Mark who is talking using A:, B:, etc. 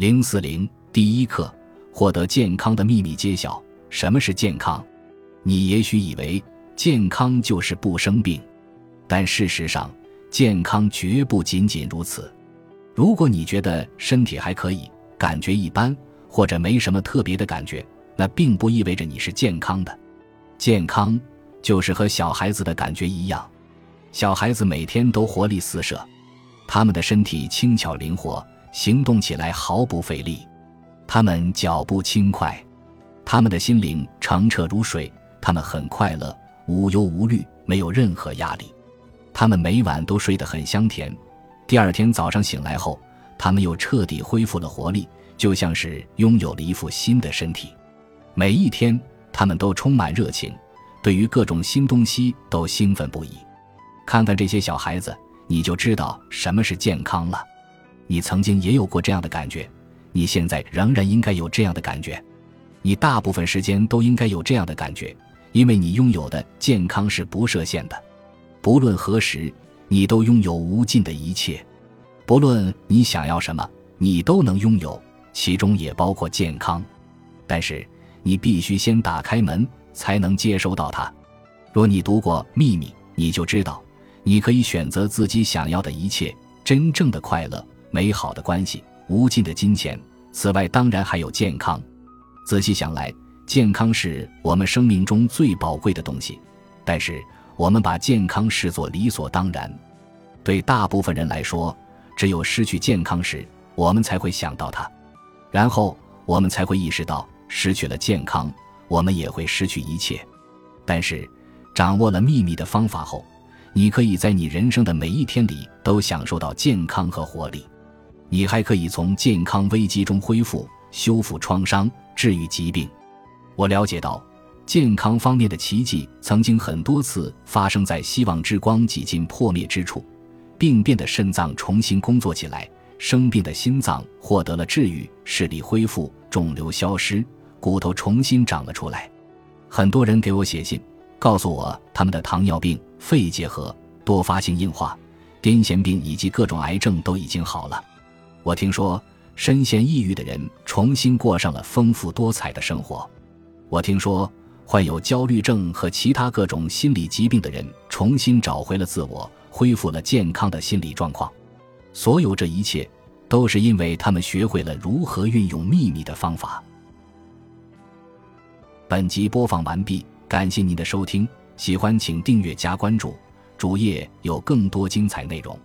A: 零四零第一课：获得健康的秘密揭晓。什么是健康？你也许以为健康就是不生病，但事实上，健康绝不仅仅如此。如果你觉得身体还可以，感觉一般，或者没什么特别的感觉，那并不意味着你是健康的。健康就是和小孩子的感觉一样，小孩子每天都活力四射，他们的身体轻巧灵活。行动起来毫不费力，他们脚步轻快，他们的心灵澄澈如水，他们很快乐，无忧无虑，没有任何压力。他们每晚都睡得很香甜，第二天早上醒来后，他们又彻底恢复了活力，就像是拥有了一副新的身体。每一天，他们都充满热情，对于各种新东西都兴奋不已。看看这些小孩子，你就知道什么是健康了。你曾经也有过这样的感觉，你现在仍然应该有这样的感觉，你大部分时间都应该有这样的感觉，因为你拥有的健康是不设限的，不论何时，你都拥有无尽的一切，不论你想要什么，你都能拥有，其中也包括健康。但是你必须先打开门，才能接收到它。若你读过《秘密》，你就知道，你可以选择自己想要的一切，真正的快乐。美好的关系，无尽的金钱。此外，当然还有健康。仔细想来，健康是我们生命中最宝贵的东西。但是，我们把健康视作理所当然。对大部分人来说，只有失去健康时，我们才会想到它。然后，我们才会意识到，失去了健康，我们也会失去一切。但是，掌握了秘密的方法后，你可以在你人生的每一天里都享受到健康和活力。你还可以从健康危机中恢复、修复创伤、治愈疾病。我了解到，健康方面的奇迹曾经很多次发生在希望之光几近破灭之处：病变的肾脏重新工作起来，生病的心脏获得了治愈，视力恢复，肿瘤消失，骨头重新长了出来。很多人给我写信，告诉我他们的糖尿病、肺结核、多发性硬化、癫痫病以及各种癌症都已经好了。我听说，深陷抑郁的人重新过上了丰富多彩的生活。我听说，患有焦虑症和其他各种心理疾病的人重新找回了自我，恢复了健康的心理状况。所有这一切，都是因为他们学会了如何运用秘密的方法。本集播放完毕，感谢您的收听，喜欢请订阅加关注，主页有更多精彩内容。